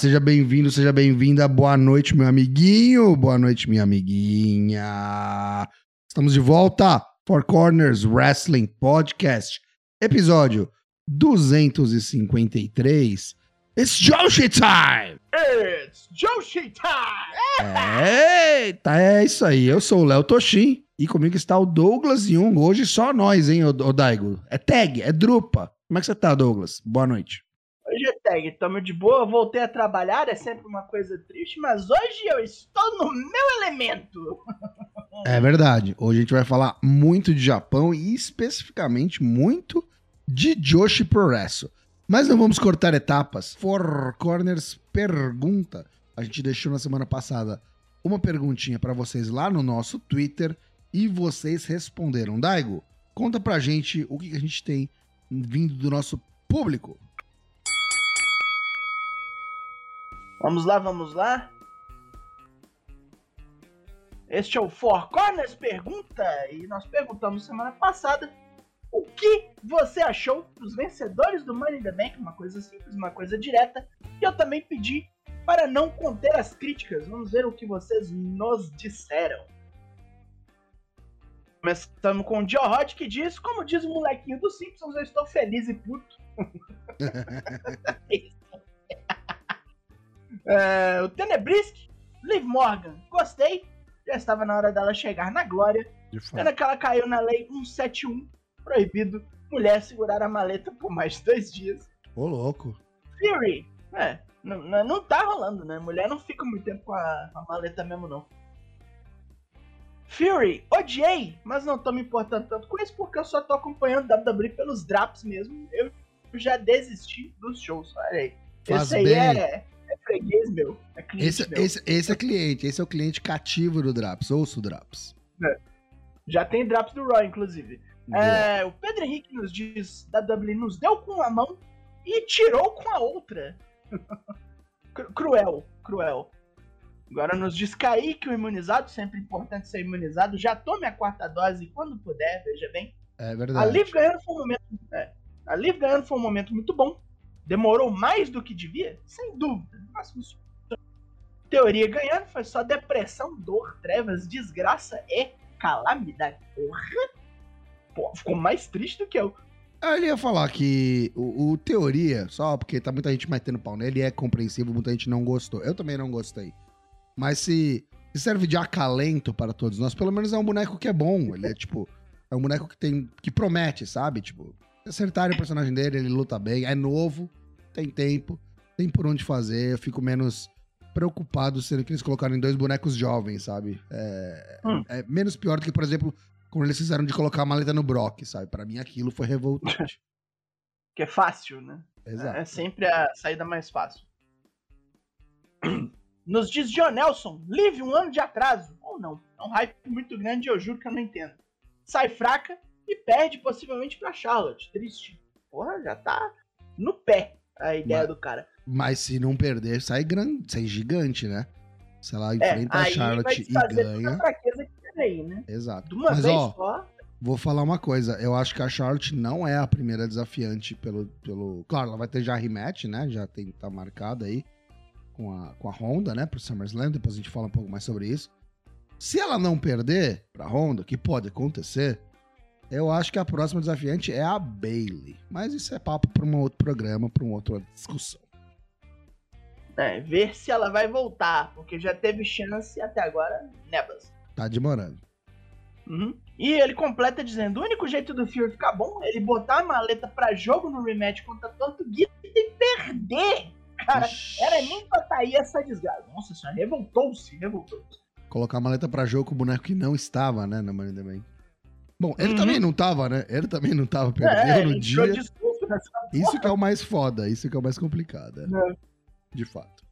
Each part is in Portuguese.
seja bem-vindo, seja bem-vinda. Boa noite, meu amiguinho. Boa noite, minha amiguinha. Estamos de volta. Four Corners Wrestling Podcast, episódio 253. It's Joshi Time! It's Joshi Time! Eita, é isso aí. Eu sou o Léo Toshin e comigo está o Douglas Jung. Hoje só nós, hein, ô, ô Daigo? É tag, é drupa. Como é que você tá, Douglas? Boa noite. Tag, tamo de boa, voltei a trabalhar, é sempre uma coisa triste, mas hoje eu estou no meu elemento. É verdade. Hoje a gente vai falar muito de Japão e especificamente muito de Joshi Pro Wrestle. Mas não vamos cortar etapas. Four Corners pergunta. A gente deixou na semana passada uma perguntinha para vocês lá no nosso Twitter e vocês responderam. Daigo, conta pra gente o que a gente tem vindo do nosso público. Vamos lá, vamos lá. Este é o Four Corners Pergunta e nós perguntamos semana passada o que você achou dos vencedores do Money in the Bank, uma coisa simples, uma coisa direta. E eu também pedi para não conter as críticas. Vamos ver o que vocês nos disseram. Começamos com o Joe Rod que diz: Como diz o molequinho dos Simpsons, eu estou feliz e puto. é, o Tenebrisk, Liv Morgan, gostei. Já estava na hora dela chegar na glória. Pena que ela caiu na lei 171, proibido mulher segurar a maleta por mais de dois dias. Ô, louco. Fury, é, não, não, tá rolando, né? Mulher não fica muito tempo com a, a maleta mesmo, não. Fury, odiei, mas não tô me importando tanto com isso porque eu só tô acompanhando WWE pelos drops mesmo. Eu já desisti dos shows, olha aí. Faz esse aí bem. é freguês meu, é cliente Esse, meu. esse, esse é cliente, esse é o cliente cativo do Draps. Ouço o Draps. Já tem drops do Raw, inclusive. É, o Pedro Henrique nos diz, da WWE nos deu com uma mão e tirou com a outra. Cru- cruel, cruel. Agora nos diz Kaique, o imunizado, sempre importante ser imunizado. Já tome a quarta dose quando puder, veja bem. É A verdade. Liv ganhando foi um momento. É, a Liv ganhando foi um momento muito bom. Demorou mais do que devia? Sem dúvida. Teoria ganhando foi só depressão, dor, trevas, desgraça e calamidade. Porra! Pô, ficou mais triste do que eu. Ah, Ele ia falar que o, o Teoria, só porque tá muita gente metendo pau nele, é compreensível, muita gente não gostou. Eu também não gostei. Mas se, se serve de acalento para todos nós, pelo menos é um boneco que é bom. Ele é tipo. É um boneco que tem. que promete, sabe? Tipo, se acertarem o personagem dele, ele luta bem, é novo, tem tempo, tem por onde fazer. Eu fico menos preocupado sendo que eles colocaram em dois bonecos jovens, sabe? É, Hum. é menos pior do que, por exemplo, quando eles fizeram de colocar a maleta no Brock, sabe? Pra mim aquilo foi revoltante. Que é fácil, né? Exato. É sempre a saída mais fácil. Nos diz John Nelson, live um ano de atraso. Ou não. É um hype muito grande e eu juro que eu não entendo. Sai fraca e perde possivelmente pra Charlotte. Triste. Porra, já tá no pé a ideia Mas- do cara. Mas se não perder, sai grande, sai gigante, né? Se ela É, enfrenta a aí vai Charlotte e a ganha. fraqueza que tem aí, né? Exato. De uma Mas vez ó, só. vou falar uma coisa. Eu acho que a Charlotte não é a primeira desafiante pelo. pelo... Claro, ela vai ter já rematch, né? Já tem tá marcada aí com a, com a Honda, né? Pro SummerSlam. Depois a gente fala um pouco mais sobre isso. Se ela não perder pra Honda, que pode acontecer, eu acho que a próxima desafiante é a Bailey. Mas isso é papo pra um outro programa, pra uma outra discussão. É, ver se ela vai voltar. Porque já teve chance até agora, nebas. Tá demorando. Uhum. E ele completa dizendo: o único jeito do Fury ficar bom é ele botar a maleta pra jogo no rematch contra Tortuguita e perder. Cara, Ixi. era nem pra tá aí essa desgraça. Nossa senhora, revoltou-se, revoltou-se. colocar a maleta pra jogo com o boneco que não estava, né, na the Bank. Bom, ele Uhum. também não tava, né? Ele também não tava, É, perdeu ele no dia. Isso que é o mais foda, isso que é o mais complicado, é. É. de fato.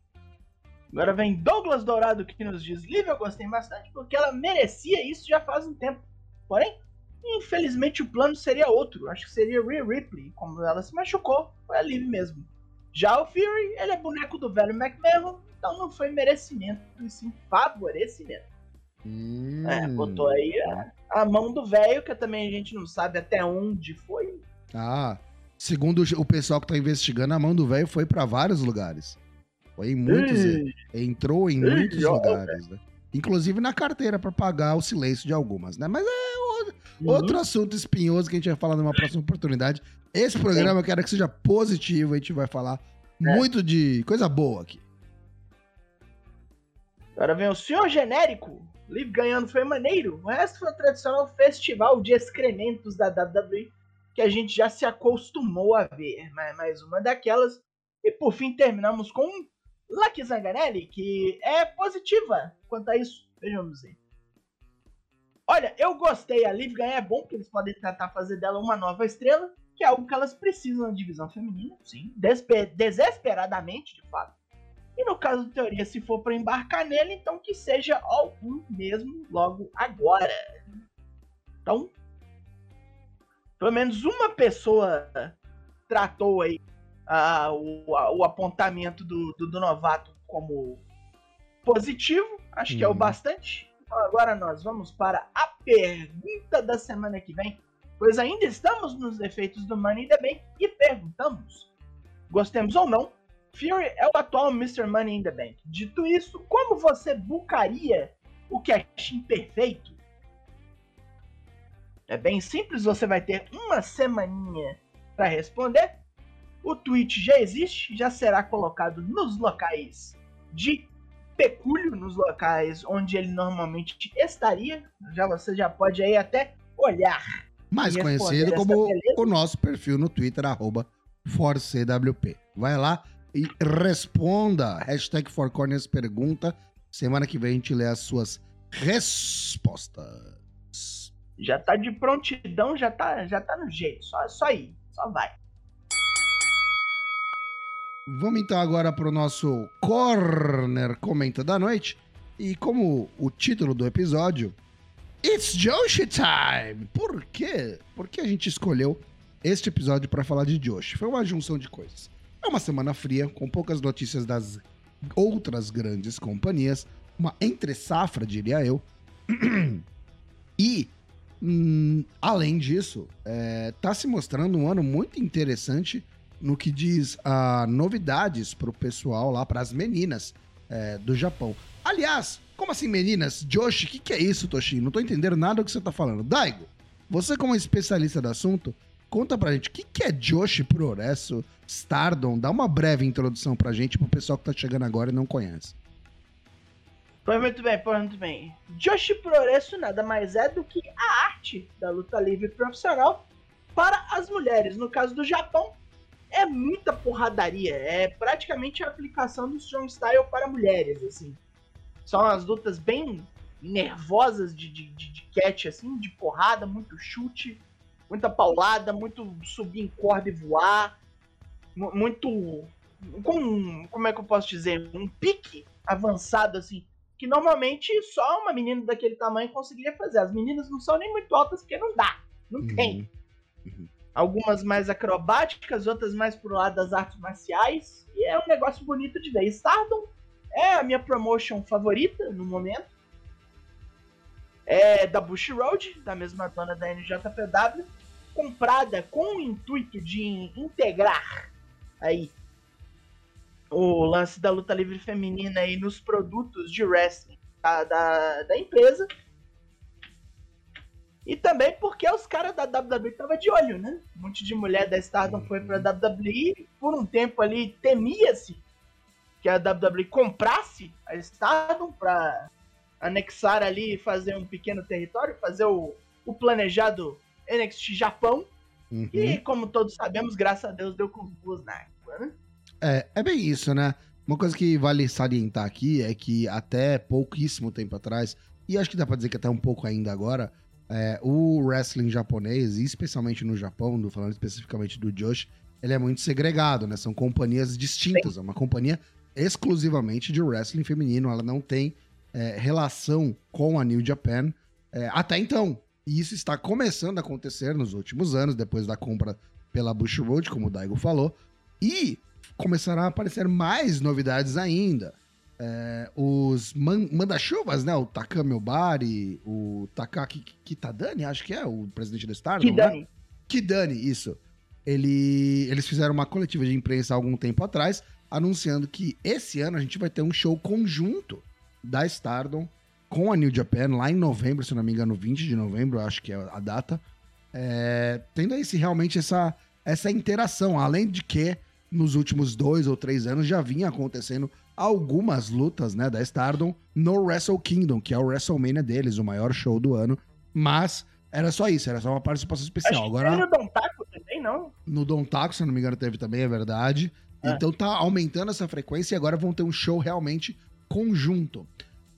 Agora vem Douglas Dourado que nos diz: Liv, eu gostei bastante porque ela merecia isso já faz um tempo. Porém, infelizmente o plano seria outro. Acho que seria Rhea Ripley. Como ela se machucou, foi a Liv mesmo. Já o Fury, ele é boneco do velho McMahon, então não foi merecimento, e sim favorecimento. Hum, É, botou aí a, a mão do velho, que também a gente não sabe até onde foi. Ah, segundo o pessoal que tá investigando, a mão do velho foi pra vários lugares. Foi em muitos. entrou em muitos lugares, né? Inclusive na carteira para pagar o silêncio de algumas, né? Mas é outro, uhum. outro assunto espinhoso que a gente vai falar numa próxima oportunidade. Esse programa Sim. eu quero que seja positivo, a gente vai falar é. muito de coisa boa aqui. Agora vem o senhor genérico. Live ganhando foi maneiro. O resto foi o tradicional festival de excrementos da WWE que a gente já se acostumou a ver. Mais uma daquelas. E por fim terminamos com Lucky Zanganelli, que é positiva quanto a isso. Vejamos aí. Olha, eu gostei. A Liv ganhar é bom, porque eles podem tentar fazer dela uma nova estrela, que é algo que elas precisam na divisão feminina, sim. desesperadamente, de fato. E no caso de teoria, se for para embarcar nele, então que seja algum mesmo logo agora. Então, pelo menos uma pessoa tratou aí o, a, o, apontamento do, do, do, novato como positivo. Acho que é o uhum. bastante. Então agora nós vamos para a pergunta da semana que vem. Pois ainda estamos nos defeitos do Money in the Bank e perguntamos: gostemos ou não, Fury é o atual Mr. Money in the Bank. Dito isso, como você bucaria o cash imperfeito? É bem simples, você vai ter uma semaninha para responder. O tweet já existe, já será colocado nos locais de pecúlio, nos locais onde ele normalmente estaria. Já você já pode aí até olhar. Mais conhecido como o nosso perfil no Twitter, arroba ForceWP. Vai lá e responda. Hashtag ForCorners pergunta. Semana que vem a gente lê as suas respostas. Já tá de prontidão, já tá, já tá no jeito. Só, só ir, só vai. Vamos então agora para o nosso Corner Comenta da Noite. E como o título do episódio, It's Joshi Time! Por quê? Por que a gente escolheu este episódio para falar de Joshi? Foi uma junção de coisas. É uma semana fria, com poucas notícias das outras grandes companhias, uma entre-safra, diria eu. e, hum, além disso, é, tá se mostrando um ano muito interessante no que diz a novidades pro pessoal lá, para as meninas é, do Japão. Aliás, como assim meninas? Joshi, o que, que é isso, Toshi? Não tô entendendo nada do que você tá falando. Daigo, você como especialista do assunto, conta pra gente, o que, que é Joshi Progresso, Stardom? Dá uma breve introdução pra gente, pro pessoal que tá chegando agora e não conhece. Pois muito bem, pois muito bem. Joshi Progresso nada mais é do que a arte da luta livre profissional para as mulheres. No caso do Japão, é muita porradaria. É praticamente a aplicação do Strong Style para mulheres, assim. São as lutas bem nervosas de, de, de, de catch, assim, de porrada, muito chute, muita paulada, muito subir em corda e voar, muito. Com, como é que eu posso dizer? Um pique avançado, assim, que normalmente só uma menina daquele tamanho conseguiria fazer. As meninas não são nem muito altas porque não dá, não uhum. tem. Uhum algumas mais acrobáticas, outras mais pro lado das artes marciais. E é um negócio bonito de ver. Stardom é a minha promotion favorita no momento. É da Bush Road, da mesma dona da NJPW, comprada com o intuito de integrar aí o lance da luta livre feminina aí nos produtos de wrestling da, da, da empresa e também porque os caras da WWE estavam de olho, né? Um monte de mulher da Stardom foi pra WWE. Por um tempo ali temia-se que a WWE comprasse a Stardom pra anexar ali e fazer um pequeno território, fazer o, o planejado NXT Japão. Uhum. E como todos sabemos, graças a Deus deu com os boas na água, né? É, é bem isso, né? Uma coisa que vale salientar aqui é que até pouquíssimo tempo atrás, e acho que dá pra dizer que até um pouco ainda agora, é, o wrestling japonês, e especialmente no Japão, do, falando especificamente do Josh, ele é muito segregado, né? São companhias distintas. Sim. É uma companhia exclusivamente de wrestling feminino. Ela não tem é, relação com a New Japan é, até então. E isso está começando a acontecer nos últimos anos, depois da compra pela Bush Road, como o Daigo falou. E começarão a aparecer mais novidades ainda. É, os man manda-chuvas, né? O Takami Obari, o Takaki Kitadani, acho que é o presidente do Stardom, Kidani. Né? Kidani, isso. Ele, eles fizeram uma coletiva de imprensa há algum tempo atrás anunciando que esse ano a gente vai ter um show conjunto da Stardom com a New Japan, lá em novembro, se não me engano, 20 de novembro, acho que é a data. É, tendo aí se realmente essa, essa interação, além de que nos últimos dois ou três anos já vinha acontecendo algumas lutas né, da Stardom no Wrestle Kingdom, que é o WrestleMania deles, o maior show do ano. Mas era só isso, era só uma participação especial. Acho Agora, no Don Taco também, não? no Don Taco, se não me engano, teve também, é verdade. É. Então tá aumentando essa frequência e agora vão ter um show realmente conjunto.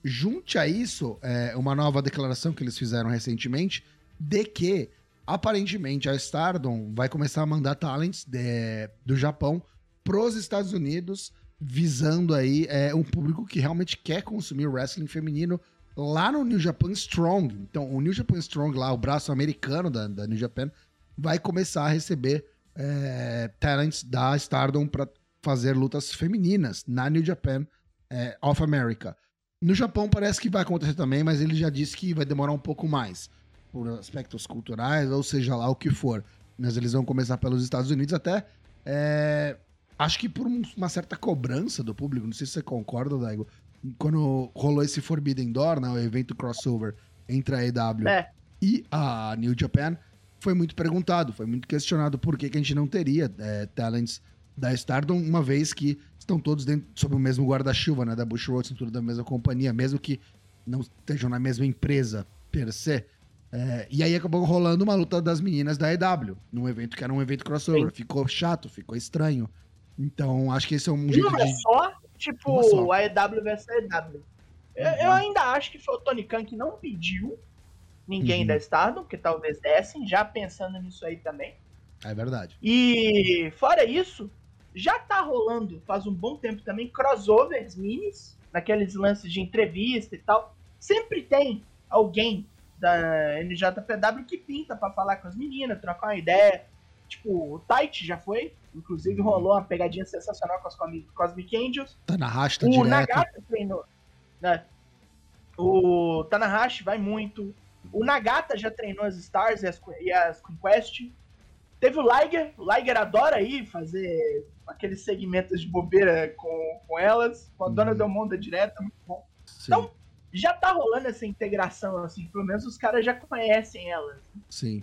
Junte a isso é, uma nova declaração que eles fizeram recentemente de que aparentemente a Stardom vai começar a mandar talents de- do Japão pros Estados Unidos, visando aí é, um público que realmente quer consumir wrestling feminino lá no New Japan Strong. Então, o New Japan Strong lá, o braço americano da, da New Japan, vai começar a receber é, talents da Stardom para fazer lutas femininas na New Japan é, of America. No Japão parece que vai acontecer também, mas ele já disse que vai demorar um pouco mais, por aspectos culturais, ou seja lá o que for. Mas eles vão começar pelos Estados Unidos até. é, acho que por um- uma certa cobrança do público, não sei se você concorda, Daigo. Quando rolou esse Forbidden Door, né, o evento crossover entre a EW É. e a New Japan, foi muito perguntado, foi muito questionado por que, que a gente não teria é, talents da Stardom, uma vez que estão todos dentro, sob o mesmo guarda-chuva, né, da Bush Road, tudo da mesma companhia, mesmo que não estejam na mesma empresa per se. É, e aí acabou rolando uma luta das meninas da EW, num evento que era um evento crossover. Sim. Ficou chato, ficou estranho. Então, acho que esse é um E jeito não é de. só, tipo, só. a EW versus a EW. Eu, Uhum. eu ainda acho que foi o Tony Khan que não pediu ninguém Uhum. da Stardom, que talvez dessem, já pensando nisso aí também. É verdade. E fora isso, já tá rolando faz um bom tempo também crossovers minis, naqueles lances de entrevista e tal. Sempre tem alguém da NJPW que pinta pra falar com as meninas, trocar uma ideia. Tipo, o Tite já foi, inclusive rolou uma pegadinha sensacional com Comi- Cosmic Angels. Tá na rasta O direto. Nagata treinou. Né? O Tanahashi vai muito. O Nagata já treinou as Stars e as, e as Conquest. Teve o Liger. O Liger adora aí fazer aqueles segmentos de bobeira com, com elas. Com a Dona Uhum. Del Mundo direta, muito bom. Sim, Então- Já tá rolando essa integração, assim. Pelo menos os caras já conhecem elas. sim.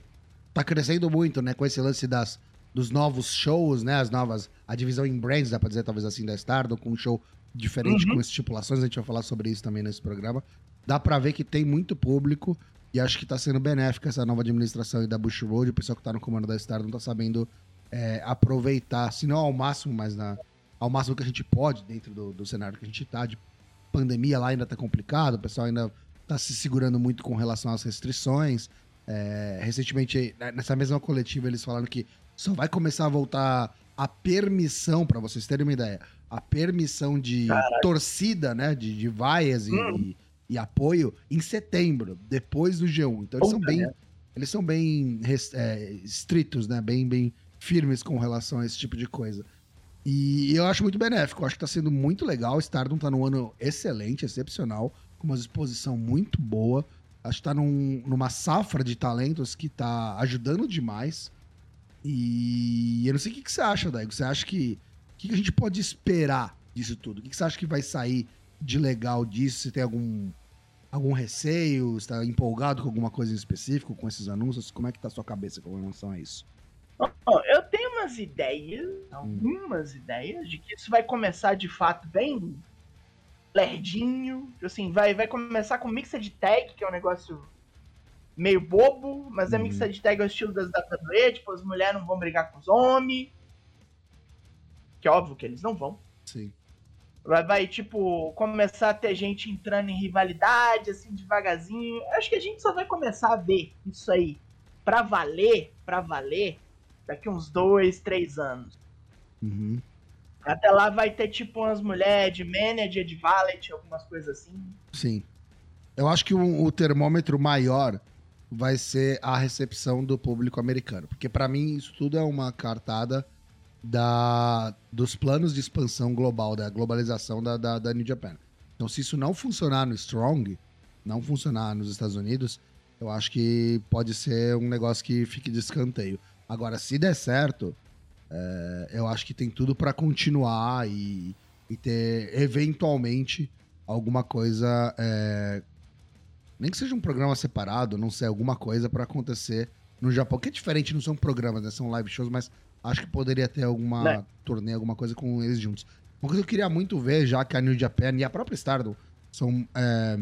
Tá crescendo muito, né? Com esse lance das, dos novos shows, né? As novas. A divisão em brands, dá pra dizer talvez assim, da Stardom, com um show diferente, Uhum. com estipulações. A gente vai falar sobre isso também nesse programa. Dá pra ver que tem muito público. E acho que tá sendo benéfica essa nova administração aí da Bush Road. O pessoal que tá no comando da Stardom tá sabendo é, aproveitar, se não ao máximo, mas na, ao máximo que a gente pode, dentro do, do cenário que a gente tá, de pandemia lá ainda tá complicado, o pessoal ainda tá se segurando muito com relação às restrições. É, recentemente, né, nessa mesma coletiva, eles falaram que só vai começar a voltar a permissão, pra vocês terem uma ideia, a permissão de torcida, né, de, de vaias e, Hum. e- e apoio em setembro, depois do G1. Então eles são bem, merda. eles são bem é, estritos, né, bem, bem firmes com relação a esse tipo de coisa. E eu acho muito benéfico, eu acho que tá sendo muito legal. O Stardom tá num ano excelente, excepcional, com uma exposição muito boa. Acho que tá num- numa safra de talentos que tá ajudando demais. E eu não sei o que, que você acha, Daigo. Você acha que. O que, que a gente pode esperar disso tudo? O que, que você acha que vai sair de legal disso? Você tem algum, algum receio? Você tá empolgado com alguma coisa em específico com esses anúncios? Como é que tá a sua cabeça com relação a isso? Ó, eu tenho umas ideias, algumas ideias, de que isso vai começar de fato bem lerdinho. Assim, vai, vai começar com mixed tag, que é um negócio meio bobo, mas é Uhum. mixed tag ao estilo das WWE, tipo, as mulheres não vão brigar com os homens. Que é óbvio que eles não vão. Sim. Vai, vai, tipo, começar a ter gente entrando em rivalidade, assim, devagarzinho. Acho que a gente só vai começar a ver isso aí pra valer, pra valer, daqui uns dois, três anos. Uhum. Até lá vai ter, tipo, umas mulheres de manager, de valet, algumas coisas assim. Sim. Eu acho que o, o termômetro maior vai ser a recepção do público americano. Porque pra mim isso tudo é uma cartada da, dos planos de expansão global, da globalização da, da, da New Japan. Então, se isso não funcionar no Strong, não funcionar nos Estados Unidos, eu acho que pode ser um negócio que fique de escanteio. Agora, se der certo, É, eu acho que tem tudo pra continuar e, e ter, eventualmente, alguma coisa. é, nem que seja um programa separado, não sei, alguma coisa pra acontecer no Japão. Que é diferente, não são programas, né? São live shows, mas acho que poderia ter alguma Né? turnê, alguma coisa com eles juntos. Uma coisa que eu queria muito ver, já que a New Japan e a própria Stardom são é,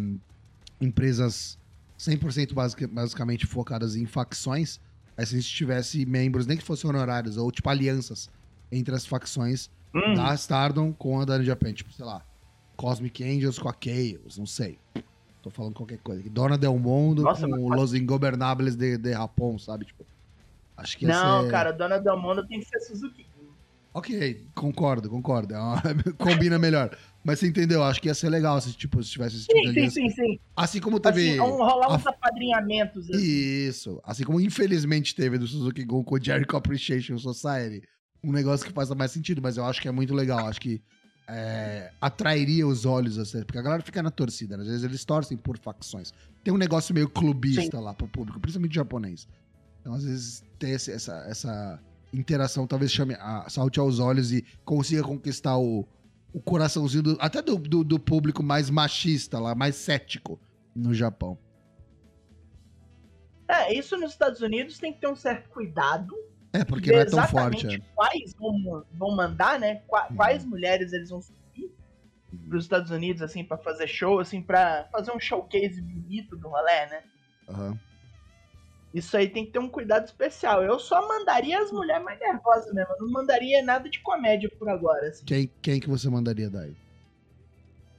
empresas 100% basic, basicamente focadas em facções, é se a gente tivesse membros, nem que fossem honorários, ou tipo alianças entre as facções Hum, da Stardom com a da New Japan. Tipo, sei lá, Cosmic Angels com a Chaos, não sei. Tô falando qualquer coisa. Dona Del Mundo Nossa, com mas- Los Ingobernables de, de Japão, sabe? Tipo, acho que não, ser- cara, Dona Del Mundo tem que ser Suzuki. Ok, concordo, concordo. É uma- Combina melhor. Mas você entendeu? Acho que ia ser legal se, tipo, se tivesse esse tipo de Sim, sim, aliança. sim, sim. Assim como teve. Assim, rolar a- uns apadrinhamentos. assim. Isso. Assim como infelizmente teve do Suzuki Gon com o Jericho Appreciation Society. Um negócio que faz mais sentido, mas eu acho que é muito legal. Acho que é, atrairia os olhos, assim, porque a galera fica na torcida. né? Às vezes eles torcem por facções. Tem um negócio meio clubista lá pro público, principalmente japonês. Então, às vezes, ter essa, essa interação talvez chame, a, salte aos olhos e consiga conquistar o, o coraçãozinho do- até do, do, do público mais machista lá, mais cético no Japão. É, isso nos Estados Unidos tem que ter um certo cuidado. É, porque não é tão forte. É. quais vão, vão mandar, né? Qua- Uhum. Quais mulheres eles vão subir pros Estados Unidos, assim, pra fazer show, assim, pra fazer um showcase bonito do rolê, né? Aham. Isso aí tem que ter um cuidado especial. Eu só mandaria as mulheres mais nervosas mesmo. Eu não mandaria nada de comédia por agora, assim. Quem, quem que você mandaria daí?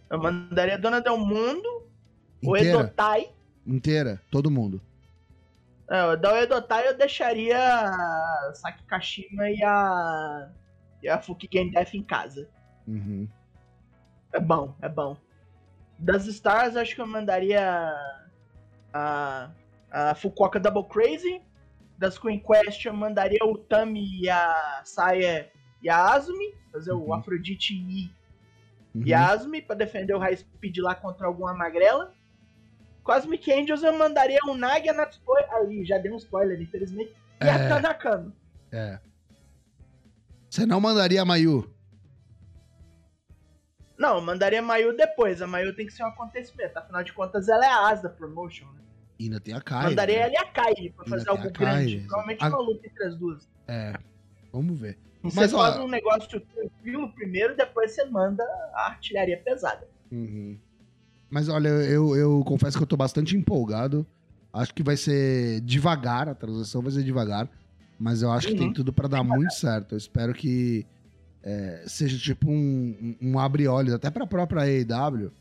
Eu mandaria a Dona Del Mundo, o Inteira? Edotai. Inteira? Todo mundo. É, da Edotai eu deixaria a Saki Kashima e a. e a Fukigen Death em casa. Uhum. É bom, é bom. Das Stars, acho que eu mandaria a, a Fukuoka Double Crazy. Das Queen Quest, eu mandaria o Tami e a Saya e a Azumi. Fazer Uhum. o Afrodite e, Uhum. e a Azumi pra defender o High Speed lá contra alguma magrela. Cosmic Angels, eu mandaria o Nagi a Natsupoi. Ali, já dei um spoiler, infelizmente. E a É. Tanakano. É. Você não mandaria a Mayu? Não, eu mandaria a Mayu depois. A Mayu tem que ser um acontecimento. Afinal de contas, ela é a asa da promotion, né? E ainda tem a Kai. Mandaria né? ela e a Kai pra fazer algo grande. Provavelmente A- uma luta entre as duas. É. Vamos ver. E Mas, você ó- faz um negócio tranquilo primeiro, depois você manda a artilharia pesada. Uhum. Mas olha, eu, eu confesso que eu tô bastante empolgado. Acho que vai ser devagar, a transição vai ser devagar. Mas eu acho que tem Uhum. tudo pra dar muito certo. Eu espero que é, seja tipo um, um, um abre-olhos, até pra própria AEW.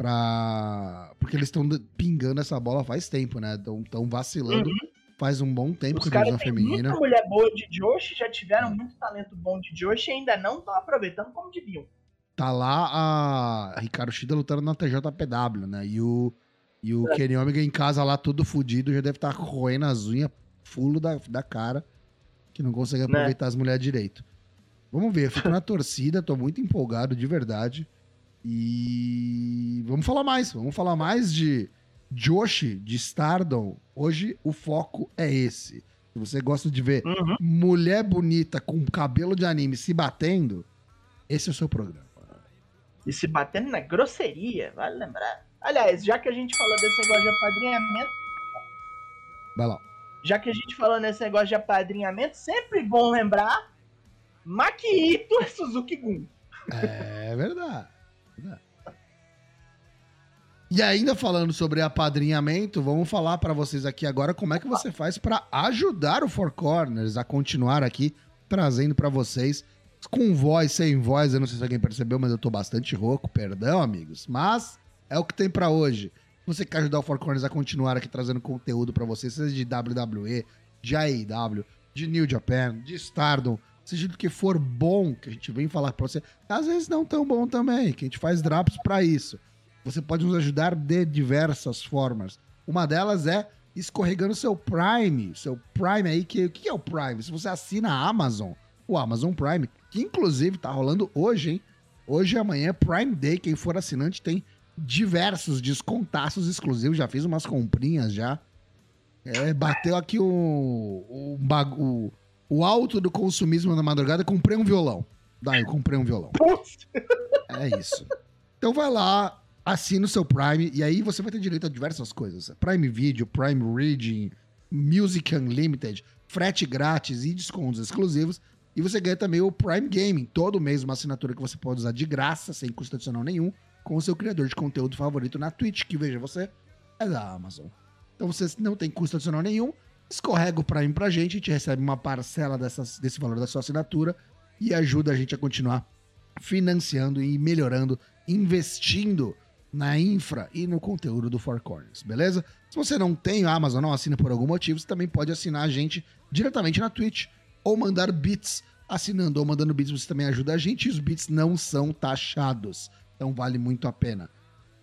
Pra... Porque eles estão pingando essa bola faz tempo, né? Estão vacilando faz um bom tempo Os com a divisão feminina. muita mulher boa de Joshi, já tiveram muito talento bom de Joshi e ainda não estão aproveitando como deviam. Tá lá a Ricardo Shida lutando na TJPW, né? E o, e o É. Kenny Omega em casa lá todo fudido, já deve estar roendo as unhas fulo da, da cara, que não consegue Né? aproveitar as mulheres direito. Vamos ver, eu fico na torcida, tô muito empolgado, de verdade. E vamos falar mais, vamos falar mais de Joshi, de Stardom. Hoje o foco é esse. Se você gosta de ver Uhum. mulher bonita com cabelo de anime se batendo, esse é o seu programa. E se batendo na grosseria, vale lembrar. Aliás, já que a gente falou desse negócio de apadrinhamento, Vai lá. já que a gente falou nesse negócio de apadrinhamento, sempre bom lembrar Makito e Suzuki Gun. É verdade. E ainda falando sobre apadrinhamento, vamos falar pra vocês aqui agora como é que você faz pra ajudar o Four Corners a continuar aqui trazendo pra vocês com voz, sem voz. Eu não sei se alguém percebeu, mas eu tô bastante rouco, perdão, amigos. Mas é o que tem pra hoje. Você quer ajudar o Four Corners a continuar aqui trazendo conteúdo pra vocês, seja de WWE, de AEW, de New Japan, de Stardom, seja do que for bom que a gente vem falar pra você. Às vezes não tão bom também, que a gente faz drops pra isso. Você pode nos ajudar de diversas formas. Uma delas é escorregando seu Prime, seu Prime aí, que o que é o Prime? Se você assina a Amazon, o Amazon Prime, que inclusive tá rolando hoje, hein? Hoje e amanhã, Prime Day, quem for assinante tem diversos descontaços exclusivos, já fiz umas comprinhas já. É, bateu aqui o, o, bagu- o, alto do consumismo na madrugada, comprei um violão. Daí, eu comprei um violão. Putz, É isso. Então vai lá, assina o seu Prime e aí você vai ter direito a diversas coisas. Prime Video, Prime Reading, Music Unlimited, frete grátis e descontos exclusivos. E você ganha também o Prime Gaming, todo mês uma assinatura que você pode usar de graça, sem custo adicional nenhum, com o seu criador de conteúdo favorito na Twitch, que veja você, é da Amazon. Então você não tem custo adicional nenhum, escorrega o Prime pra gente, a gente recebe uma parcela dessas, desse valor da sua assinatura e ajuda a gente a continuar financiando e melhorando, investindo na infra e no conteúdo do Four Corners, beleza? Se você não tem Amazon, não assina por algum motivo, você também pode assinar a gente diretamente na Twitch ou mandar bits. Assinando ou mandando bits, você também ajuda a gente e os bits não são taxados. Então vale muito a pena.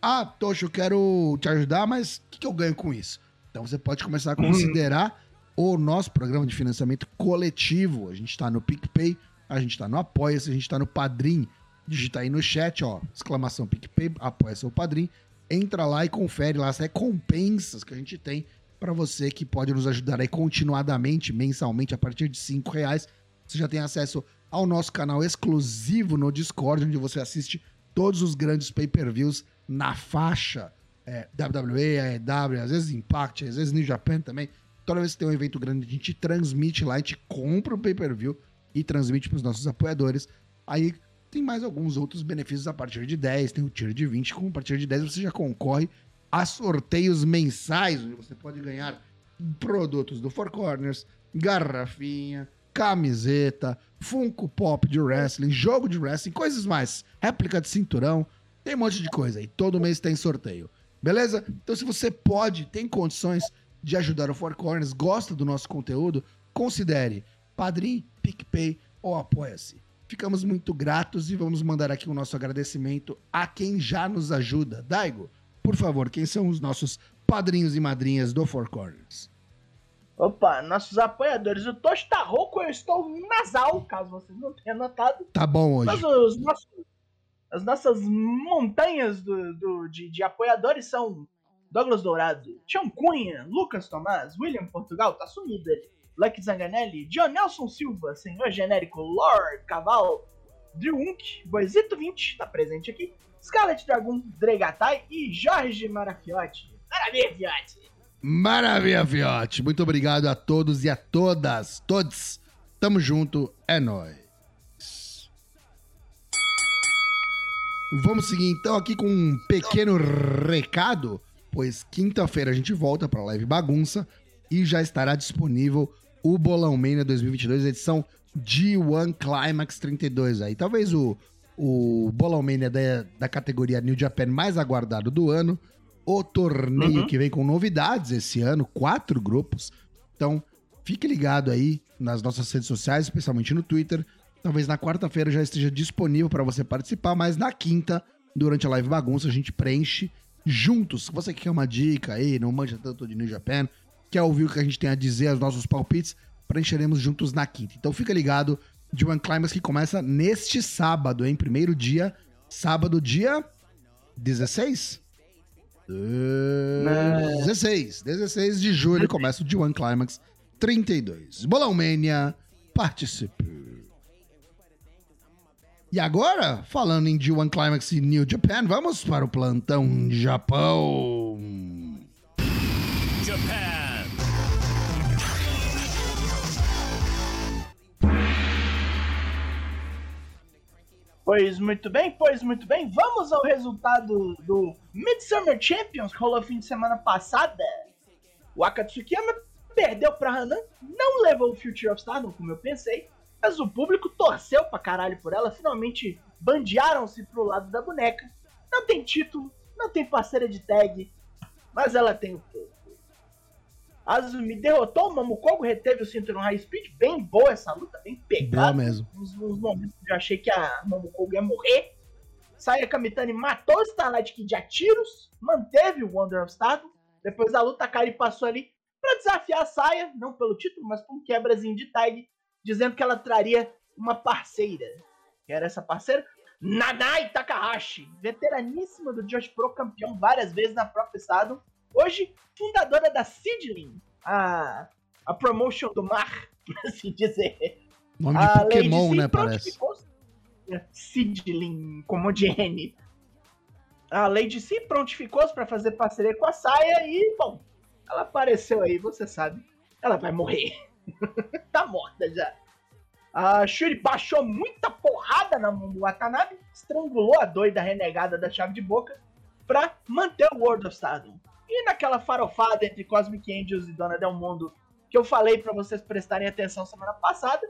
Ah, Tocho, eu quero te ajudar, mas o que, que eu ganho com isso? Então você pode começar a considerar o nosso programa de financiamento coletivo. A gente está no PicPay, a gente está no Apoia-se, a gente está no Padrim. Digita aí no chat, ó, exclamação PicPay, apoia-se ou Padrim. Entra lá e confere lá as recompensas que a gente tem para você que pode nos ajudar aí continuadamente, mensalmente, a partir de 5 reais. Você já tem acesso ao nosso canal exclusivo no Discord, onde você assiste todos os grandes pay-per-views na faixa é, WWE, AEW, às vezes Impact, às vezes New Japan também. Toda vez que tem um evento grande, a gente transmite lá, a gente compra o pay-per-view e transmite para os nossos apoiadores. Aí tem mais alguns outros benefícios a partir de 10, tem o tier de 20, com a partir de 10 você já concorre a sorteios mensais, onde você pode ganhar produtos do Four Corners, garrafinha, camiseta, Funko Pop de wrestling, jogo de wrestling, coisas mais, réplica de cinturão, tem um monte de coisa aí. Todo mês tem sorteio. Beleza? Então, se você pode, tem condições de ajudar o Four Corners, gosta do nosso conteúdo, considere Padrim, PicPay ou Apoia-se. Ficamos muito gratos e vamos mandar aqui o nosso agradecimento a quem já nos ajuda. Daigo, por favor, quem são os nossos padrinhos e madrinhas do Four Corners? Opa, nossos apoiadores. O Tocho tá rouco, eu estou nasal, caso vocês não tenham notado. Tá bom hoje. Mas os nossos, as nossas montanhas do, do- de, de apoiadores são Douglas Dourado, Tião Cunha, Lucas Tomás, William Portugal, tá sumido ele, Lucky Zanganelli, John Nelson Silva, Senhor Genérico, Lord Caval, Drew Unk, Boisito 20, tá presente aqui, Scarlet Dragon, Dregatai e Jorge Marafiotti. Maravilha, Fiotti! Maravilha, Fiote. Muito obrigado a todos e a todas. Todos. Tamo junto. É nóis. Vamos seguir então aqui com um pequeno recado, pois quinta-feira a gente volta para Live Bagunça e já estará disponível o Bolão Mania 2022, edição G1 Climax 32 aí. Talvez o, o Bolão Mania da, da categoria New Japan mais aguardado do ano. O torneio Uhum. que vem com novidades esse ano, quatro grupos. Então, fique ligado aí nas nossas redes sociais, especialmente no Twitter. Talvez na quarta-feira já esteja disponível para você participar, mas na quinta, durante a live bagunça, a gente preenche juntos. Se você quer uma dica aí, não manja tanto de New Japan, quer ouvir o que a gente tem a dizer, os nossos palpites, preencheremos juntos na quinta. Então fica ligado de One Climax que começa neste sábado, hein? Primeiro dia, sábado, dia 16? Não. 16. 16 de julho começa o D1 Climax 32. Bolão Mania, participe. E agora, falando em D1 Climax e New Japan, vamos para o plantão Japão. Japan. Pois muito bem, pois muito bem. Vamos ao resultado do Midsummer Champions que rolou fim de semana passada. O Akatsukiyama perdeu pra Hanan, não levou o Future of Stardom, como eu pensei, mas o público torceu pra caralho por ela, finalmente bandearam-se pro lado da boneca. Não tem título, não tem parceira de tag, mas ela tem o povo. Azumi derrotou o Mamukogo, reteve o cinturão High Speed, bem boa essa luta, bem pegada Boa mesmo. uns, uns momentos que eu achei que a Momokogo ia morrer. Saya Kamitani matou o Starlight Kid a tiros, manteve o Wonder of Stardom. Depois da luta, a Kari passou ali pra desafiar a Saya, não pelo título, mas por um quebrazinho de tag, dizendo que ela traria uma parceira. Que era essa parceira? Nanai Takahashi, veteraníssima do Josh Pro, campeão várias vezes na própria estado. Hoje, fundadora da Sidling, a, a promotion do mar por assim dizer. Nome de A Pokémon, Lady né, parece. prontificou- Sidlin, como de N. A Lady C prontificou-se pra fazer parceria com a Saia e, bom, ela apareceu aí, você sabe. Ela vai morrer. tá morta já. A Shuri baixou muita porrada na mão do Watanabe, estrangulou a doida renegada da chave de boca pra manter o World of Stardom. E naquela farofada entre Cosmic Angels e Dona Del Mundo que eu falei pra vocês prestarem atenção semana passada,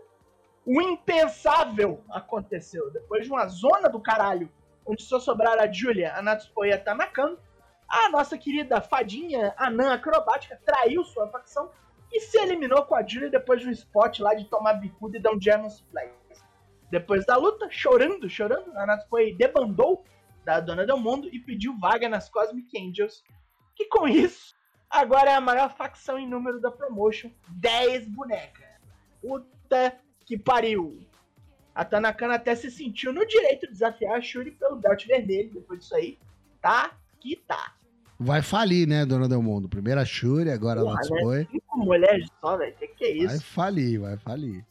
o impensável aconteceu. Depois de uma zona do caralho, onde só sobraram a Julia, a Natsuko e a a nossa querida fadinha Anã acrobática traiu sua facção e se eliminou com a Julia depois de um spot lá de tomar bicuda e dar um German Suplex. Depois da luta, chorando, chorando, a Natsuko debandou da Dona Del Mundo e pediu vaga nas Cosmic Angels, que com isso, agora é a maior facção em número da promotion, 10 bonecas. Puta que pariu. A Tanakana até se sentiu no direito de desafiar a Shuri pelo belt vermelho depois disso aí. Tá que tá. Vai falir, né, Dona Del Mundo? Primeiro a Shuri, agora Porra, Natsupoi. Cinco mulheres só, velho. Que que é Vai isso? falir, vai falir.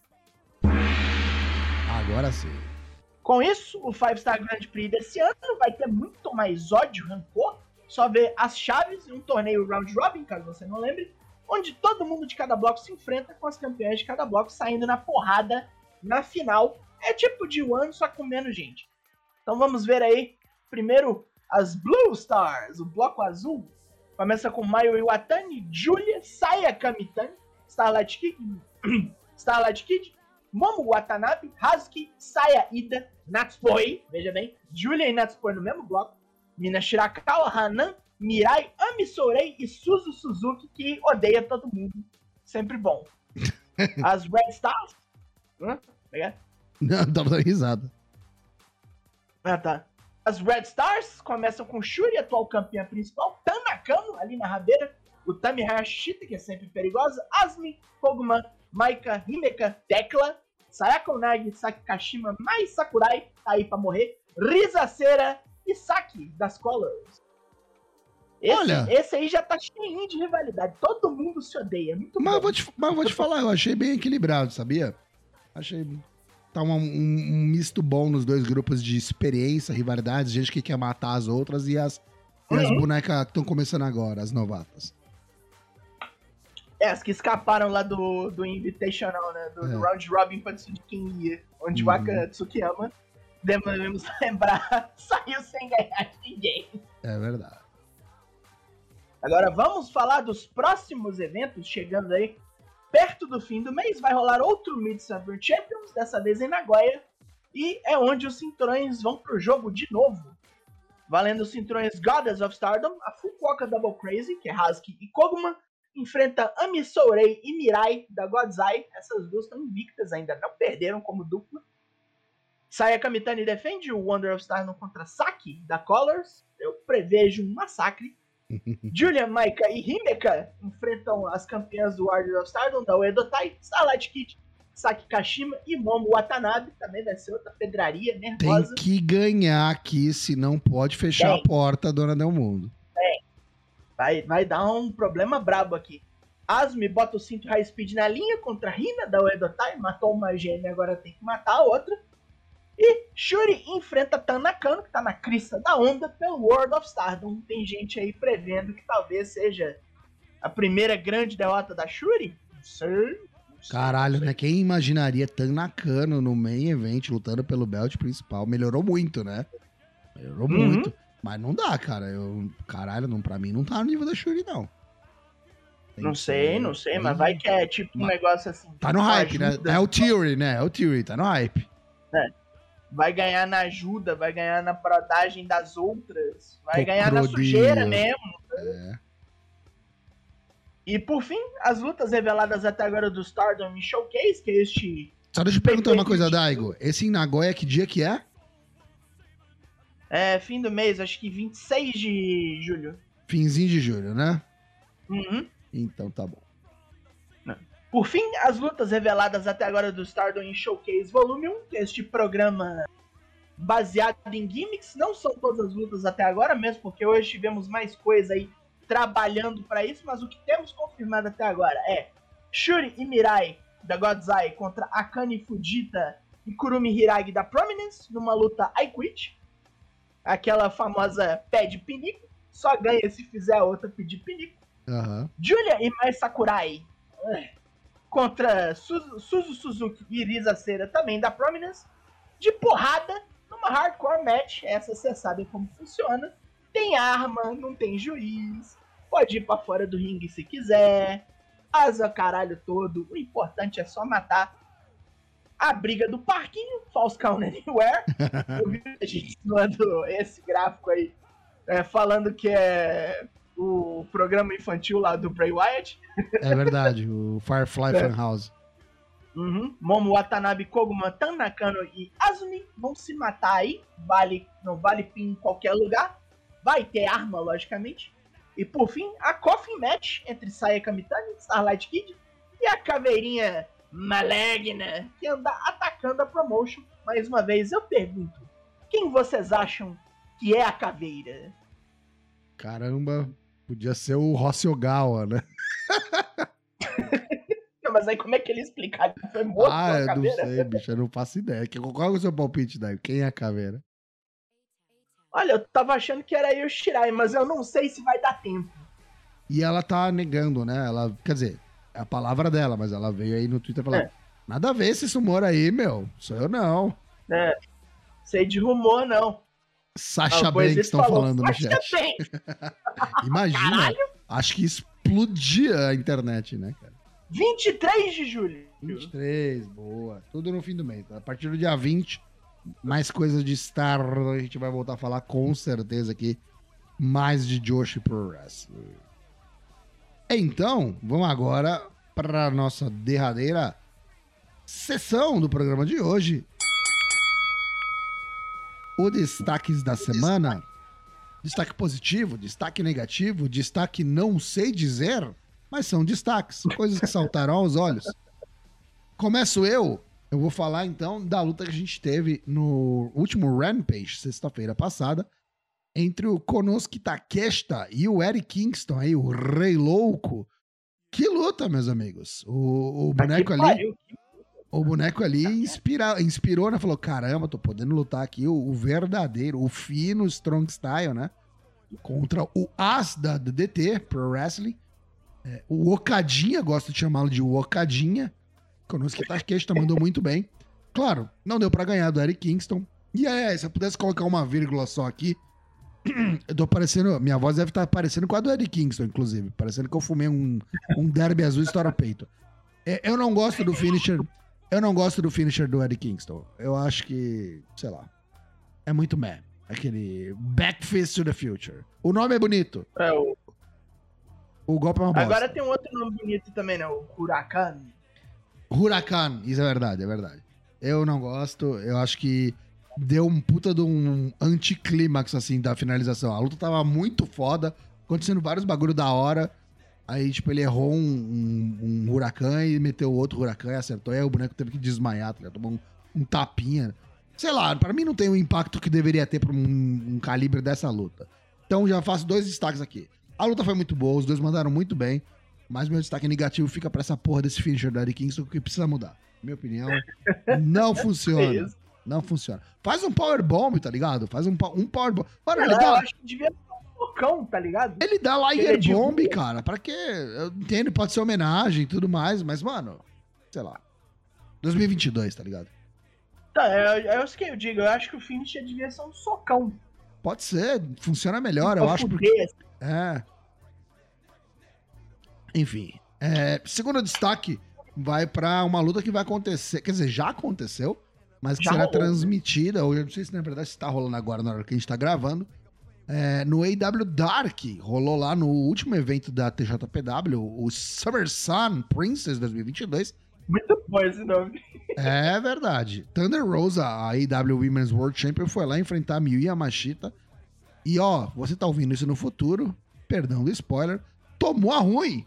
Agora sim. Com isso, o Five Star Grand Prix desse ano vai ter muito mais ódio, rancor. Só ver as chaves em um torneio round robin, caso você não lembre, onde todo mundo de cada bloco se enfrenta com as campeãs de cada bloco saindo na porrada na final. É tipo de One, só com menos gente. Então vamos ver aí. Primeiro, as Blue Stars, o bloco azul. Começa com Mayu Iwatani, Julia, Saya Kamitani, Starlight Kid, Starlight Kid, Momo Watanabe, Hazuki, Saya Ida, Natsupoi, veja bem, Julia e Natsupoi no mesmo bloco, Mina Shirakawa, Hanan, Mirai, Ami Sourei e Suzu Suzuki, que odeia todo mundo. Sempre bom. As Red Stars. Hã? Pegar? Não, tava dando risada. Ah, tá. As Red Stars começam com Shuri, atual campeã principal, Tanakano, ali na rabeira, o Tami Hayashita, que é sempre perigosa, Asmi, Koguma, Maika, Himeka, Tekla, Sayaka Nagi, Saki Kashima, Mai Sakurai, tá aí pra morrer, Risa Cera e Saki, das Colors. Esse, Olha. esse aí já tá cheinho de rivalidade, todo mundo se odeia, é muito Mas eu bom. vou te, mas eu vou te falar, eu achei bem equilibrado, sabia? Achei. Tá um, um- misto bom nos dois grupos de experiência, rivalidades, gente que quer matar as outras e as, e as Uhum. bonecas que estão começando agora, as novatas. É, as que escaparam lá do, do Invitational, né? Do, do É. Round Robin pra decidir quem ia. Onde Uhum. o Aka Tsukiyama, devemos lembrar, saiu sem ganhar de ninguém. É verdade. Agora vamos falar dos próximos eventos chegando aí. Perto do fim do mês vai rolar outro Mid-Summer Champions, dessa vez em Nagoya. E é onde os cinturões vão pro jogo de novo. Valendo os cinturões Goddess of Stardom, a Fukuoka Double Crazy, que é Hazuki e Koguma, enfrenta Ami Sourei e Mirai da Eye. Essas duas estão invictas ainda, não perderam como dupla. Saya Kamitani defende o Wonder of Stardom contra Saki da Colors. Eu prevejo um massacre. Julia, Maika e Himeka enfrentam as campeãs do Order of Stardom, da Uedotai, Starlight Kid, Saki Kashima e Momo Watanabe. Também vai ser outra pedraria Tem nervosa. que ganhar aqui, se não pode fechar Tem. a porta, dona Del Mundo. Vai, vai dar um problema brabo aqui. Asmi bota o cinto High Speed na linha contra Rina da Uedotai, matou uma gêmea, agora tem que matar a outra. E Shuri enfrenta Tanakano, que tá na crista da onda, pelo World of Stardom. Tem gente aí prevendo que talvez seja a primeira grande derrota da Shuri. Não sei. Caralho, né? Quem imaginaria Tanakano no main event lutando pelo belt principal? Melhorou muito, né? Melhorou Uhum. muito. Mas não dá, cara. Eu, caralho, não, pra mim não tá no nível da Shuri, não. Tem Não que sei, ser- não sei, mas vai que é tipo um Mas- negócio assim. Tá no tipo, hype, né? ajuda, É o Theory, né? É o Theory, tá no hype. Vai ganhar na ajuda, vai ganhar na brodagem das outras, vai ganhar na sujeira mesmo. É. E por fim, as lutas reveladas até agora do Stardom Showcase, que é este Só deixa eu perguntar uma coisa. Daigo. Esse em Nagoya, que dia que é? é, fim do mês, acho que 26 de julho. Finzinho de julho, né? Uhum. Então tá bom. Por fim, as lutas reveladas até agora do Stardom em Showcase Volume 1, que é este programa baseado em gimmicks. Não são todas as lutas até agora, mesmo porque hoje tivemos mais coisa aí trabalhando para isso, mas o que temos confirmado até agora é Shuri e Mirai da Godzai contra Akane Fujita e Kurumi Hiragi da Prominence numa luta I Quit. Aquela famosa pede pinico, só ganha se fizer a outra pedir pinico. Aham. Julia e Mai Sakurai contra Suzu, Suzu Suzuki e Risa Cera também da Prominence. De porrada, numa hardcore match. Essa você sabe como funciona. Tem arma, não tem juiz. Pode ir pra fora do ringue se quiser. Asa caralho todo. O importante é só matar. A briga do parquinho, False Count Anywhere. Eu vi a gente mandando esse gráfico aí, é, falando que é o programa infantil lá do Bray Wyatt. É verdade, o Firefly É. Funhouse. Uhum. Momo Watanabe, Koguma, Tanakano e Azumi vão se matar aí. Vale, não vale pin em qualquer lugar. Vai ter arma, logicamente. E por fim, a Coffin Match entre Saya Kamitani, Starlight Kid e a caveirinha maligna que anda atacando a promotion. Mais uma vez, eu pergunto: quem vocês acham que é a caveira? Caramba, podia ser o Rossi Ogawa, né? Não, mas aí como é que ele explica? Ele Foi morto ah, eu não sei, bicho, eu não faço ideia. Qual é o seu palpite daí? Quem é a caveira? Olha, eu tava achando que era eu Shirai, mas eu não sei se vai dar tempo. E ela tá negando, né? Ela, quer dizer, é a palavra dela, mas ela veio aí no Twitter falando: É. nada a ver esse sumor aí, meu. Sou eu não. né? Sei de rumor, não. Sasha Ah, Banks estão falando no "Mas chat. também." Imagina, acho que explodia a internet, né, cara? 23 de julho. 23, boa. Tudo no fim do mês. A partir do dia 20, mais coisas de Star, a gente vai voltar a falar com certeza aqui mais de Joshi Pro Wrestling. Então, vamos agora para nossa derradeira sessão do programa de hoje. O destaques da semana. Destaque positivo, destaque negativo, destaque não sei dizer, mas são destaques, coisas que saltaram aos olhos. Começo eu. Eu vou falar então da luta que a gente teve no último Rampage, sexta-feira passada, entre o Konosuke Takeshita e o Eric Kingston, aí, o Rei Louco. Que luta, meus amigos. O, o boneco Que ali, pariu. O boneco ali inspira, inspirou, né? Falou: caramba, tô podendo lutar aqui o, o verdadeiro, o fino Strong Style, né? Contra o As da DDT Pro Wrestling. É, o Okadinha, gosto de chamá-lo de Okadinha. Konosuke Takeshita mandou muito bem. Claro, não deu pra ganhar do Eric Kingston. E é, se eu pudesse colocar uma vírgula só aqui, eu tô parecendo. Minha voz deve estar parecendo com a do Eric Kingston, inclusive. Parecendo que eu fumei um, um derby azul estoura peito. É, eu não gosto do finisher. Eu não gosto do finisher do Eric Kingston. Eu acho que, sei lá, é muito meh. Aquele Backfist to the Future. O nome é bonito. É, o- O golpe é uma bosta. Agora tem um outro nome bonito também, né? O Huracan. Huracan, isso é verdade, é verdade. Eu não gosto, eu acho que deu um puta de um anticlímax, assim, da finalização. A luta tava muito foda, acontecendo vários bagulho da hora. Aí, tipo, ele errou um, um, um huracan e meteu outro huracan e acertou. Aí o boneco teve que desmaiar, tá ligado? Tomou um, um tapinha. Sei lá, pra mim não tem o impacto que deveria ter pra um, calibre dessa luta. Então já faço dois destaques aqui. A luta foi muito boa, os dois mandaram muito bem. Mas meu destaque negativo fica pra essa porra desse finisher da Eric Kingston que precisa mudar. Minha opinião, não funciona. Isso. Não funciona. Faz um powerbomb, tá ligado? Faz um, um powerbomb. Mano, ele eu dá, acho que devia focão, tá ligado? ele dá Ele é Liger de Bomb, rua. cara. Pra quê? Eu entendo, pode ser homenagem e tudo mais, mas, mano, sei lá. 2022, tá ligado? Tá, é, é isso que eu digo. Eu acho que o finisher devia ser um socão. Pode ser, funciona melhor, eu Pra acho. Porque... assim. É. Enfim. é, segundo destaque vai pra uma luta que vai acontecer. Quer dizer, já aconteceu, mas que Já será rolou, né? transmitida. Ou eu não sei se na verdade está rolando agora na hora que a gente tá gravando. É, no AW Dark, rolou lá no último evento da TJPW, o Summer Sun Princess 2022. Muito bom esse nome. É verdade. Thunder Rosa, a AEW Women's World Champion, foi lá enfrentar Miyu Yamashita. E ó, você tá ouvindo isso no futuro, perdão do spoiler, tomou a ruim.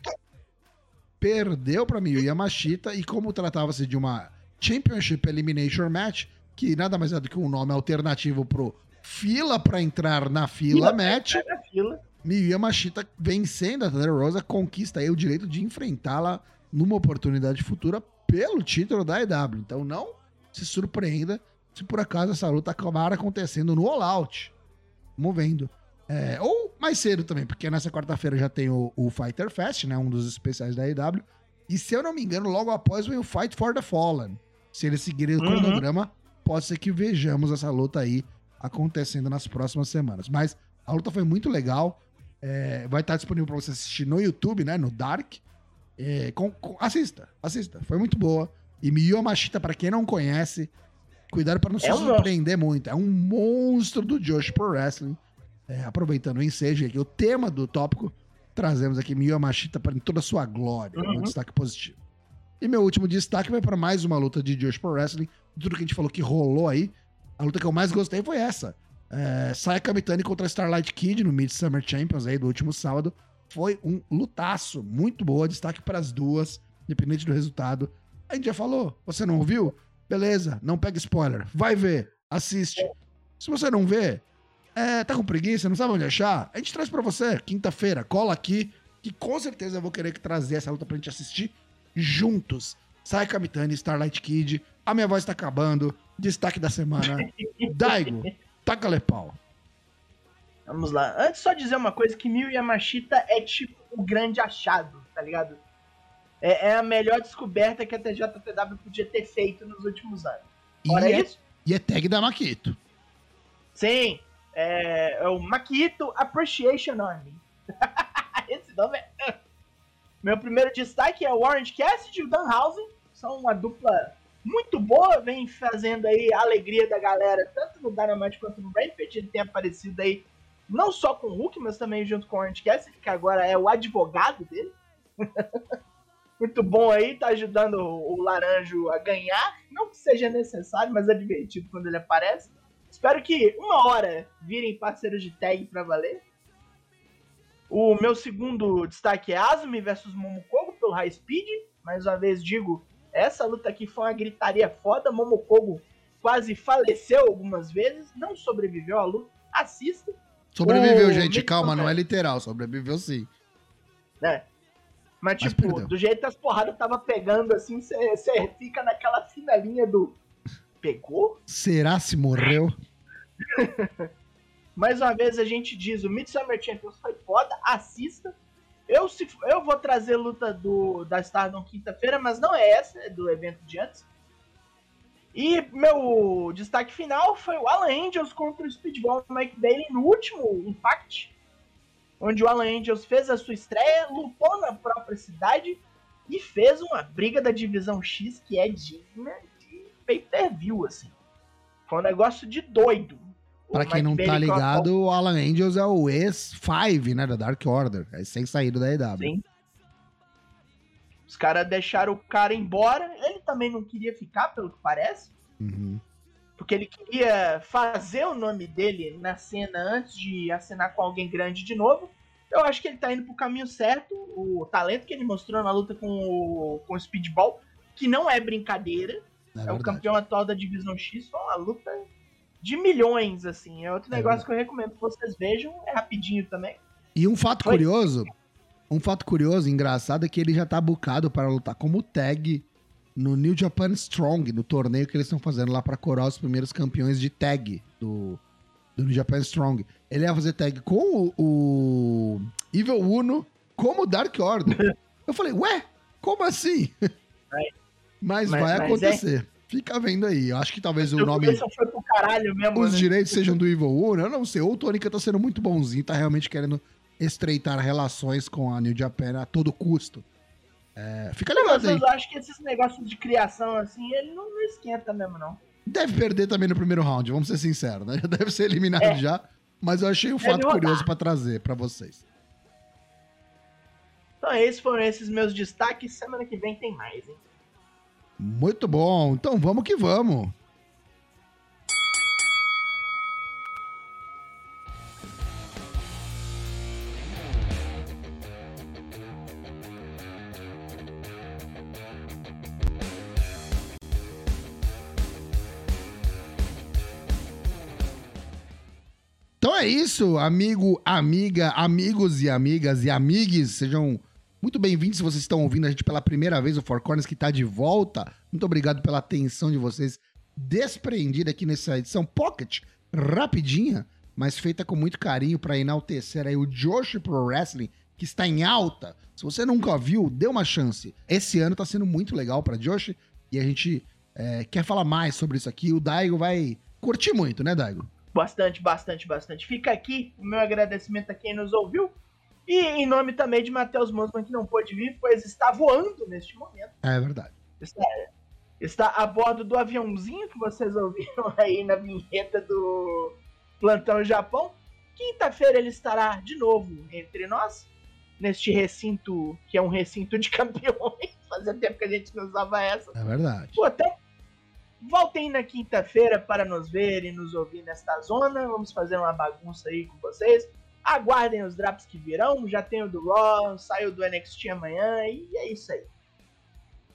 Perdeu pra Miyu Yamashita e como tratava-se de uma Championship Elimination Match, que nada mais é do que um nome alternativo pro fila pra entrar na fila Fila. match, da fila. Miyu Yamashita vencendo a Thunder Rosa conquista aí o direito de enfrentá-la numa oportunidade futura pelo título da EW. Então não se surpreenda se por acaso essa luta acabar acontecendo no All Out. Vamos vendo. É, ou mais cedo também, porque nessa quarta-feira já tem o, o, Fighter Fest, né? Um dos especiais da EW. E se eu não me engano, logo após vem o Fight for the Fallen. Se eles seguirem o uhum. cronograma, pode ser que vejamos essa luta aí acontecendo nas próximas semanas. Mas a luta foi muito legal. É, vai estar disponível para você assistir no YouTube, né? No Dark. É, com, com, assista, assista. Foi muito boa. E Miyu Machita, para quem não conhece, cuidado para não é se um surpreender muito. É um monstro do Josh Pro Wrestling. É, aproveitando o ensejo aqui, o tema do tópico, trazemos aqui Miyu Machita para em toda a sua glória. Uhum. Um destaque positivo. E meu último destaque vai para mais uma luta de Josh Pro Wrestling. Tudo que a gente falou que rolou aí. A luta que eu mais gostei foi essa. É, Sayaka Mitani contra Starlight Kid no Midsummer Champions aí do último sábado. Foi um lutaço. Muito boa. Destaque para as duas, independente do resultado. A gente já falou. Você não ouviu? Beleza, não pega spoiler. Vai ver, assiste. Se você não vê, é, tá com preguiça, não sabe onde achar? A gente traz para você, quinta-feira, cola aqui, que com certeza eu vou querer trazer essa luta pra gente assistir juntos. Sai Kamitani, Starlight Kid, a minha voz tá acabando, destaque da semana. Daigo, taca pau. Vamos lá. Antes só dizer uma coisa, que Miyu Yamashita é tipo o grande achado, tá ligado? é, é, a melhor descoberta que a TJPW podia ter feito nos últimos anos. E é, isso. E é tag da Maquito. Sim. É, é o Maquito Appreciation Army. Esse nome é. Meu primeiro destaque é o Orange Cassidy e o Danhausen. São uma dupla muito boa, vem fazendo aí a alegria da galera, tanto no Dynamite quanto no Rampage. Ele tem aparecido aí não só com o Hulk, mas também junto com o Orange Cassidy, que agora é o advogado dele. muito bom aí, tá ajudando o Laranjo a ganhar. Não que seja necessário, mas é divertido quando ele aparece. Espero que uma hora virem parceiros de tag pra valer. O meu segundo destaque é Azumi versus Momokogo pelo High Speed. Mais uma vez digo, essa luta aqui foi uma gritaria foda. Momokogo quase faleceu algumas vezes, não sobreviveu à luta. Assista. Sobreviveu, o gente, calma, não é literal, sobreviveu sim. É. Mas, tipo, do jeito que as porradas tava pegando, assim, você fica naquela fina linha do. Pegou? Será se morreu? Mais uma vez a gente diz: o Midsummer Champions foi foda, assista. Eu, se, eu vou trazer luta do, da Stardom quinta-feira, mas não é essa, é do evento de antes. E meu destaque final foi o Alan Angels contra o Speedball Mike Bailey no último Impact onde o Alan Angels fez a sua estreia, lutou na própria cidade e fez uma briga da divisão X que é digna de pay-per-view, assim. Foi um negócio de doido. Pra quem não tá ligado, o Alan Angels é o ex-5, né, da Dark Order. É sem saída da EW. Sim. Os caras deixaram o cara embora. Ele também não queria ficar, pelo que parece. Uhum porque ele queria fazer o nome dele na cena antes de assinar com alguém grande de novo. Eu acho que ele tá indo pro caminho certo. O talento que ele mostrou na luta com o, com o Speedball, que não é brincadeira. É, é o campeão atual da Divisão X. Foi uma luta de milhões, assim. É outro é negócio verdade. que eu recomendo que vocês vejam. É rapidinho também. E um fato Foi. curioso, um fato curioso, engraçado, é que ele já tá bucado para lutar como tag no New Japan Strong, no torneio que eles estão fazendo lá para coroar os primeiros campeões de tag do, do New Japan Strong. Ele ia fazer tag com o, o Evil Uno como Dark Order. Eu falei, ué, como assim? Mas, mas, vai mas é. acontecer. É... Fica vendo aí. Eu acho que talvez o nome. Mesmo, os né? direitos sejam do Evil Uno. Eu não sei. Ou o Tônica tá sendo muito bonzinho, tá realmente querendo estreitar relações com a New Japan a todo custo. É, fica legal aí. Eu acho que esses negócios de criação assim, ele não, não, esquenta mesmo, não. Deve perder também no primeiro round, vamos ser sinceros, né? Já deve ser eliminado é. já. Mas eu achei um fato curioso para trazer para vocês. Então, esses foram esses meus destaques. Semana que vem tem mais, hein? Muito bom. Então vamos que vamos. Então é isso, amigo, amiga, amigos e amigas e amigues, sejam Muito bem-vindos se vocês estão ouvindo a gente pela primeira vez, o Four Corners que tá de volta. Muito obrigado pela atenção de vocês desprendida aqui nessa edição Pocket, rapidinha, mas feita com muito carinho para enaltecer aí o Josh Pro Wrestling, que está em alta. Se você nunca viu, dê uma chance. Esse ano tá sendo muito legal para Josh e a gente é, quer falar mais sobre isso aqui. O Daigo vai curtir muito, né, Daigo? Bastante, bastante, bastante. Fica aqui o meu agradecimento a quem nos ouviu. E em nome também de Matheus Mosman, que não pôde vir, pois está voando neste momento. É verdade. Está, está a bordo do aviãozinho que vocês ouviram aí na vinheta do Plantão Japão. Quinta-feira ele estará de novo entre nós, neste recinto que é um recinto de campeões. Fazia tempo que a gente não usava essa. É verdade. Pô, até voltem na quinta-feira para nos ver e nos ouvir nesta zona. Vamos fazer uma bagunça aí com vocês. Aguardem os drops que virão. Já tem o do Raw, saiu do NXT amanhã e é isso aí.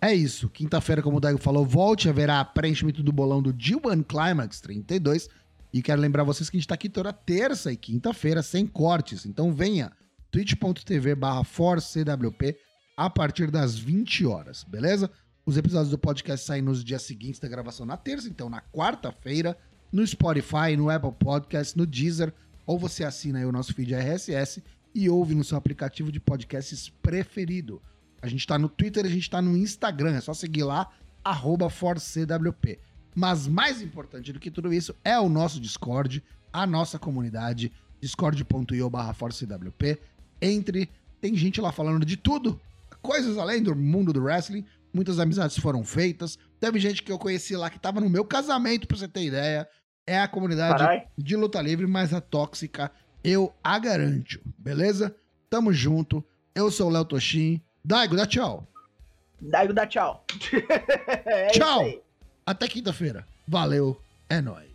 É isso. Quinta-feira, como o Daigo falou, volte haverá preenchimento do bolão do G1 Climax 32. E quero lembrar vocês que a gente tá aqui toda terça e quinta-feira sem cortes. Então venha twitch.tv barra forcewp a partir das 20 horas, beleza? Os episódios do podcast saem nos dias seguintes da gravação na terça, então na quarta-feira, no Spotify, no Apple Podcast, no Deezer, ou você assina o nosso feed RSS e ouve no seu aplicativo de podcasts preferido. A gente tá no Twitter, a gente tá no Instagram, é só seguir lá, ForceWP. Mas mais importante do que tudo isso é o nosso Discord, a nossa comunidade, discord.io barra ForceWP. Entre, tem gente lá falando de tudo, coisas além do mundo do wrestling, muitas amizades foram feitas. Teve gente que eu conheci lá que tava no meu casamento, pra você ter ideia. É a comunidade Carai. de luta livre, mas a tóxica eu a garanto, beleza? Tamo junto. Eu sou o Léo Toshin. Daigo, dá tchau. Daigo dá tchau. É Tchau. Até quinta-feira. Valeu, é nóis.